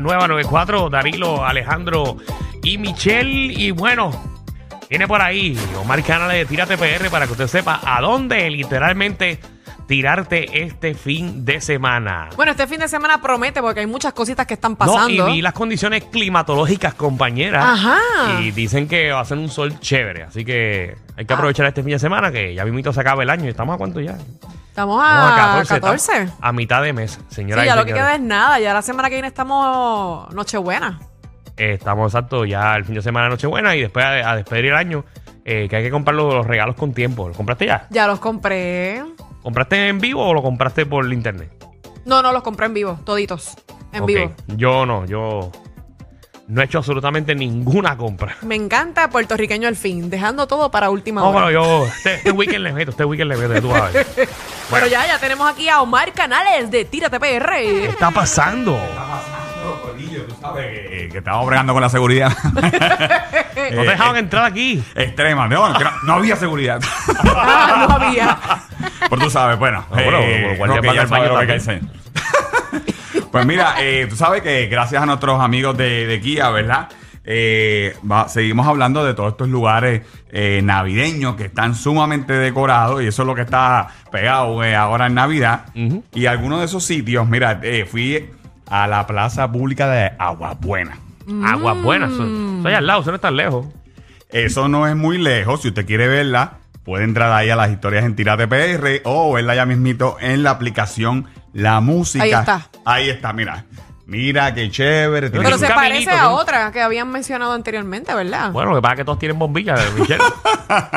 nueva 94, Darilo, Alejandro y Michelle. Y bueno, viene por ahí Omar Canales de Tírate PR para que usted sepa a dónde literalmente tirarte este fin de semana. Bueno, este fin de semana promete porque hay muchas cositas que están No, pasando. y vi las condiciones climatológicas, compañeras. Ajá. Y dicen que va a ser un sol chévere. Así que hay que aprovechar este fin de semana que ya mismito se acaba el año. ¿Y estamos a cuánto ya? Estamos Estamos a 14. estamos A mitad de mes, Sí, señora. ya y lo que queda es nada. Ya la semana que viene estamos Nochebuena. Eh, estamos exacto ya el fin de semana Nochebuena y después a, a despedir el año eh, que hay que comprar los, los regalos con tiempo. ¿Los compraste ya? Ya los compré. ¿Compraste en vivo o lo compraste por internet? No, no, los compré en vivo, toditos. En vivo. Yo no, yo no he hecho absolutamente ninguna compra. Me encanta puertorriqueño al fin, dejando todo para última No, hora. pero yo este, este weekend le meto, este weekend le meto, tú vas a ver. Pero ya, ya tenemos aquí a Omar Canales de Tírate ¿Qué PR. está pasando? Corillo, tú sabes que, que estamos bregando con la seguridad. No te dejaban entrar aquí. Extrema. No, que no, no había seguridad. Ah, no había. Pero tú sabes, bueno. No, bueno, eh, los guardias van al baño también. Pues mira, eh, tú sabes que gracias a nuestros amigos de, de Kia, ¿verdad? Eh, va- seguimos hablando de todos estos lugares eh, navideños que están sumamente decorados y eso es lo que está pegado eh, ahora en Navidad. Y algunos de esos sitios, mira, fui a la plaza pública de Agua Buena. Aguas buenas. Soy, soy al lado, eso no es tan lejos. Eso no es muy lejos. Si usted quiere verla, puede entrar ahí a las historias en Tírate PR o verla ya mismito en la aplicación La Música. Ahí está. Ahí está, mira. Mira qué chévere. tiene Pero un se caminito, parece a otra que habían mencionado anteriormente, ¿verdad? Bueno, lo que pasa es que todos tienen bombillas, Michelle.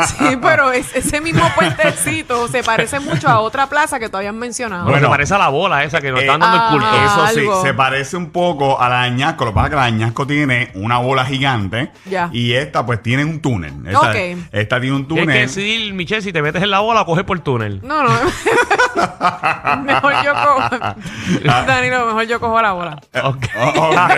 Sí, pero es- ese mismo puentecito se parece mucho a otra plaza que todavía han mencionado. Bueno, Bueno. se parece a la bola esa que nos Eh, están dando el culto. ah, Eso sí, se parece un poco a la añasco. Lo que pasa es que la añasco tiene una bola gigante Ya. y esta pues tiene un túnel. Esta, Ok. esta tiene un Tienes túnel. que decidir, Michelle, si te metes en la bola o coges por túnel. No, no. mejor yo cojo. Danilo, mejor yo cojo la bola. Ok. Oh, ok.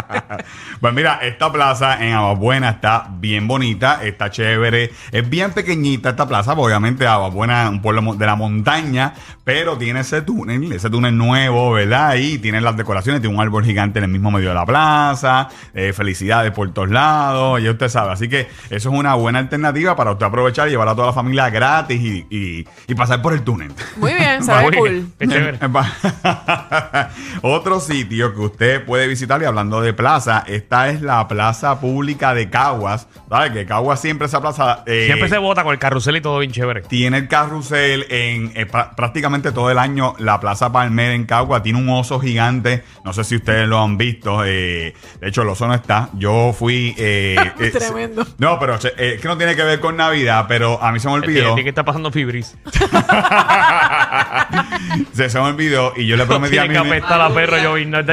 pues mira, esta plaza en Aguabuena está bien bonita, está chévere, es bien pequeñita esta plaza, porque obviamente Aguabuena es un pueblo de la montaña, pero tiene ese túnel, ese túnel nuevo, ¿verdad? Y tiene las decoraciones, tiene un árbol gigante en el mismo medio de la plaza, eh, felicidades por todos lados, ya usted sabe, así que eso es una buena alternativa para usted aprovechar y llevar a toda la familia gratis y, y- y pasar por el túnel. Muy bien, ve cool. bien. Qué chévere. Otro sitio que usted puede visitar y hablando de plaza, esta es la plaza pública de Caguas. ¿Sabes? Que Caguas siempre esa plaza eh, Siempre se vota con el carrusel y todo bien chévere. tiene el carrusel en eh, pra- prácticamente todo el año. La plaza Palmer en Caguas tiene un oso gigante. No sé si ustedes lo han visto. eh, de hecho, el oso no está. Yo fui. eh, eh, Tremendo. No, pero eh, es que no tiene que ver con Navidad, pero a mí se me olvidó. Tiene que estar pasando fibris. se, se me olvidó y yo le prometí a Tiene mi que apestar a perro yo vine. Eh,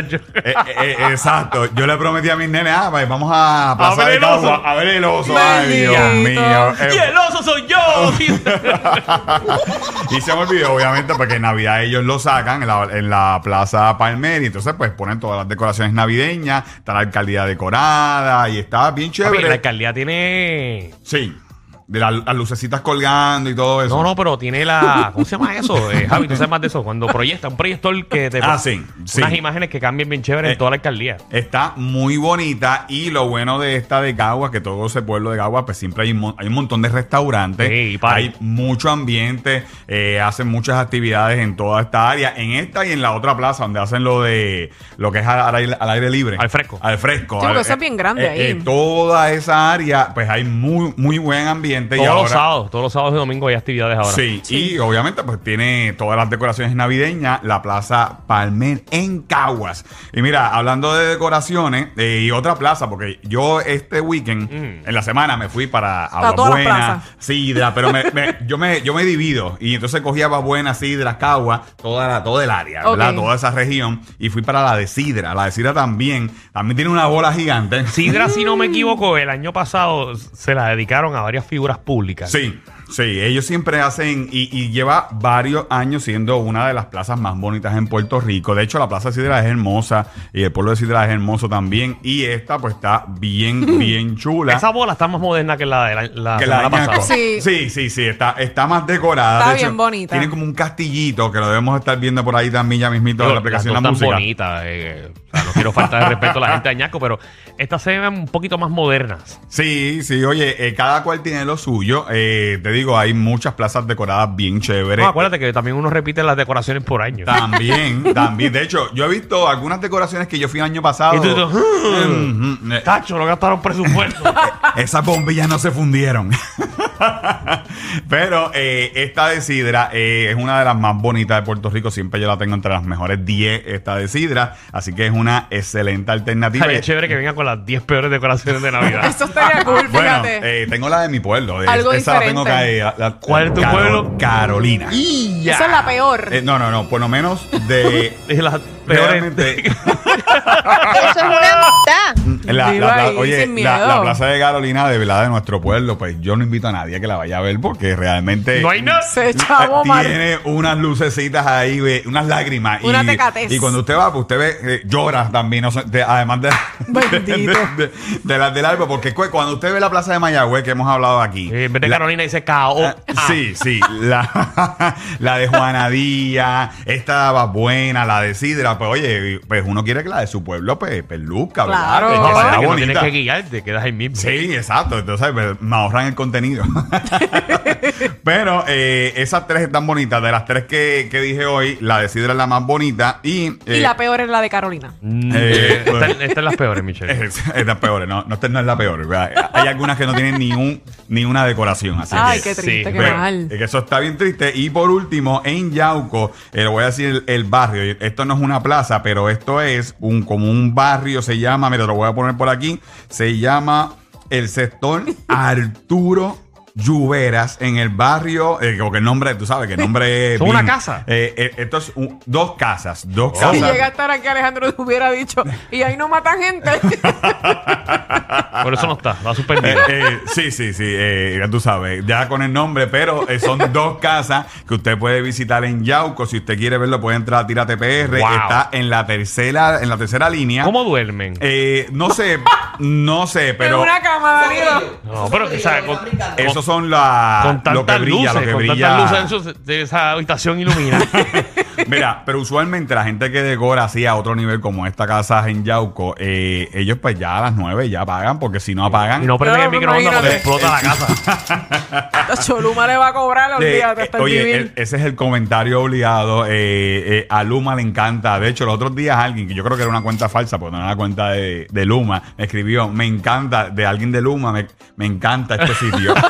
eh, eh, exacto. Yo le prometí a mis nenes, ah, pues vamos a A Plaza ver el oso. A ver el oso. Ay, Dios mío. Eh, ¡Y el oso soy yo! y se me olvidó, obviamente, porque en Navidad ellos lo sacan en la, en la Plaza Palmer y entonces pues ponen todas las decoraciones navideñas, está la alcaldía decorada y está bien Papi, chévere. la alcaldía tiene... Sí, de la- las lucecitas colgando y todo eso. No, no, pero tiene la... ¿Cómo se llama eso? Eh, Javi, tú sabes más de eso. Cuando proyecta, un proyector que te... Ah, sí, sí. Unas imágenes que cambian bien chévere Eh, en toda la alcaldía. Está muy bonita y lo bueno de esta de Caguas, que todo ese pueblo de Caguas, pues siempre hay, un mon- hay un montón de restaurantes, Sí, hay mucho ambiente, eh, hacen muchas actividades en toda esta área, en esta y en la otra plaza donde hacen lo de lo que es al, aire, al aire libre. Al fresco. Al fresco. Sí, porque Al- eso es bien grande ahí. toda esa área, pues hay muy, muy buen ambiente. Todos los ahora- sábados, todos los sábados y domingos hay actividades ahora. Sí, y obviamente pues tiene todas las decoraciones navideñas, la Plaza Palmer en Caguas. Y mira, hablando de decoraciones eh, y otra plaza, porque yo este weekend, Mm. en la semana, me fui para Aguabuena. Sidra, pero me- me- yo, me, yo me divido y entonces cogí Aguabuena, Sidra, Caguas, toda la, todo el área, ¿verdad? Ok. Toda esa región y fui para la de Sidra. La de Sidra también, también tiene una bola gigante. Sidra, si no me equivoco, el año pasado se la dedicaron a varias figuras públicas. Sí. Sí, ellos siempre hacen y, y lleva varios años siendo una de las plazas más bonitas en Puerto Rico. De hecho, la Plaza Sidra es hermosa y el pueblo de Sidra es hermoso también. Y esta pues está bien, bien chula. Esa bola está más moderna que la de la, la Que la de pasada. Sí. sí, sí, sí, está, está más decorada. Está De hecho, bien bonita. Tiene como un castillito que lo debemos estar viendo por ahí también ya mismito en la aplicación de la música. bonitas. eh, o sea, no quiero faltar de respeto a la gente de Añaco, pero estas se ven un poquito más modernas. Sí, sí, oye, eh, cada cual tiene lo suyo. Eh, te digo, hay muchas plazas decoradas bien chéveres. No, acuérdate que también uno repite las decoraciones por año. También, también. De hecho, yo he visto algunas decoraciones que yo fui el año pasado. Y tú Mm, Tacho, no gastaron presupuesto. Esas bombillas no se fundieron. Pero eh, esta de Sidra eh, es una de las más bonitas de Puerto Rico. Siempre yo la tengo entre las mejores 10, esta de Sidra. Así que es una excelente alternativa. Estaría chévere que venga con las 10 peores decoraciones de Navidad. Eso estaría cool, Bueno, fíjate. eh, tengo la de mi pueblo. Es- Algo esa la tengo diferente. que la- la- ¿Cuál es tu pueblo? Carolina. Esa es la peor. Eh, no, no, no. Por lo menos de. Es las peores. realmente. Eso es una La, la oye, plaza de Carolina, de verdad, de nuestro pueblo, pues yo no invito a nadie a que la vaya a ver porque realmente. No hay nada. Se echaba mal. Tiene unas lucecitas ahí, ve, unas lágrimas. Una y, tecatez. y cuando usted va, pues usted ve, eh, llora también, de- además de, de, de- de las del árbol, porque cu- cuando usted ve la plaza de Mayagüez, que hemos hablado aquí. En vez de la- Carolina dice KO. Ah, Sí, sí. La, la de Juana Díaz, esta va buena, la de Sidra. Pues oye, pues uno quiere que la de su pueblo, pues, pues luzca, ¿verdad? Claro. Para que no tienes que guiarte, quedas ahí mismo. Sí, exacto. Entonces me ahorran el contenido. Pero eh, esas tres están bonitas. De las tres que, que dije hoy, la de Sidra es la más bonita. Y, y eh, la peor es la de Carolina. Mm, Eh, esta, esta es las peores, Michelle. es, es las peores. No, no, esta no es la peor. Hay algunas que no tienen ni, un, ni una decoración. Así Ay, que, qué triste, sí, qué Pero, mal. es que eso está bien triste. Y por último, en Yauco, eh, le voy a decir el, el barrio. Esto no es una plaza, pero esto es un como un barrio, se llama, mira, te lo voy a poner por aquí, se llama el sector Arturo. Lluveras en el barrio, eh, como que el nombre, tú sabes que el nombre es ¿Son una casa? eh, eh, esto es un- dos casas, dos Si casas. llega a estar aquí, Alejandro hubiera dicho, y ahí no matan gente. Por eso no está, va Eh, suspendido. eh, sí, sí, sí, eh, ya tú sabes, ya con el nombre, pero eh, son dos casas que usted puede visitar en Yauco. Si usted quiere verlo, puede entrar a Tírate PR. Wow. Está en la tercera, en la tercera línea. ¿Cómo duermen? Eh, no sé, no sé, en pero una cama, Danilo. No, pero o sea, con, esos son la, con lo que tantas brilla, luces, lo que con brilla. tantas luces en su- de esa habitación ilumina. Mira, pero usualmente la gente que decora así a otro nivel como esta casa en Yauco, eh, ellos pues ya a las 9 ya pagan, porque si no apagan... y no prenden el microondas porque explota la casa. Choluma le va a cobrar, Eh, olvídate, eh, oye, el- ese es el comentario obligado. eh, eh, a Luma le encanta. De hecho, los otros días alguien, que yo creo que era una cuenta falsa, porque no era la cuenta de, de Luma, me escribió, me encanta, de alguien de Luma, me, me encanta este sitio.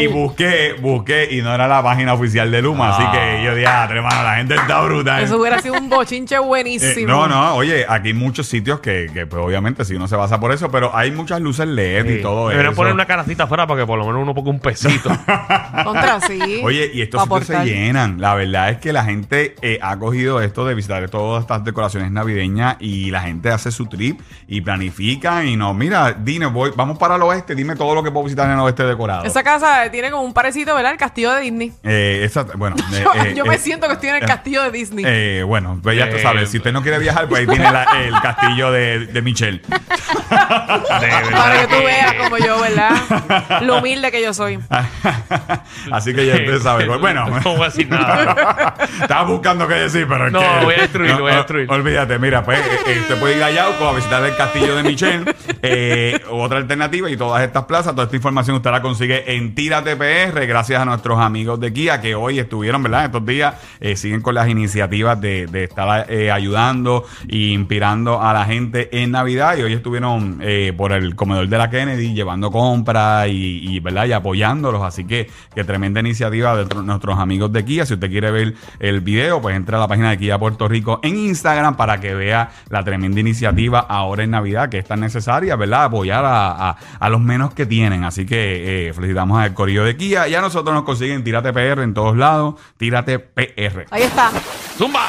y, busqué, busqué, y no era la página oficial de Luma. Así que yo dije, ah, hermano, la gente está brutal. Eso hubiera sido un bochinche Eh, buenísimo. no, no, oye, aquí hay muchos sitios que, que, pues obviamente si uno se basa por eso, pero hay muchas luces LED y todo Deberían eso. poner una canastita afuera para que por lo menos uno ponga un pesito. Contra sí. Oye, y estos sitios se llenan. La verdad es que la gente eh, ha cogido esto de visitar todas estas decoraciones navideñas y la gente hace su trip y planifica y no, mira, dime, voy, vamos para el oeste, dime todo lo que puedo visitar en el oeste decorado. Esa casa tiene como un parecito, ¿verdad? El castillo de Disney. Eh, esa- bueno, eh, Yo, eh, yo me eh, siento que estoy en el castillo de Disney. eh, bueno, pues ya tú sabes, si usted no quiere viajar, pues ahí tiene la- el castillo de, de Michelle. Para que tú veas como yo, ¿verdad? Lo humilde que yo soy. Así que ya usted sabe. Bueno, No voy a decir nada. Estaba buscando qué decir, pero es No, que- voy a destruir, voy a no, destruir. Olvídate, mira, pues eh, eh, usted puede ir a Yauco a visitar el castillo de Michelle, eh, otra alternativa y todas estas plazas, toda esta información usted la consigue en Tírate PR, gracias a nuestros amigos de Kia que hoy estuvieron, ¿verdad? Estos días eh, siguen con las iniciativas de, de estar eh, ayudando e inspirando a la gente en Navidad y hoy estuvieron eh, por el comedor de la Kennedy llevando compras y, y, ¿verdad? y apoyándolos, así que, que tremenda iniciativa de tr- nuestros amigos de Kia. Si usted quiere ver el video, pues entra a la página de Kia Puerto Rico en Instagram para que vea la tremenda iniciativa ahora en Navidad que es tan necesaria, ¿verdad? Apoyar a, a- a los menos que tienen. Así que eh, felicitamos al Corillo de Kia. Y a nosotros nos consiguen Tírate PR en todos lados. Tírate PR. Ahí está. ¡Zumba!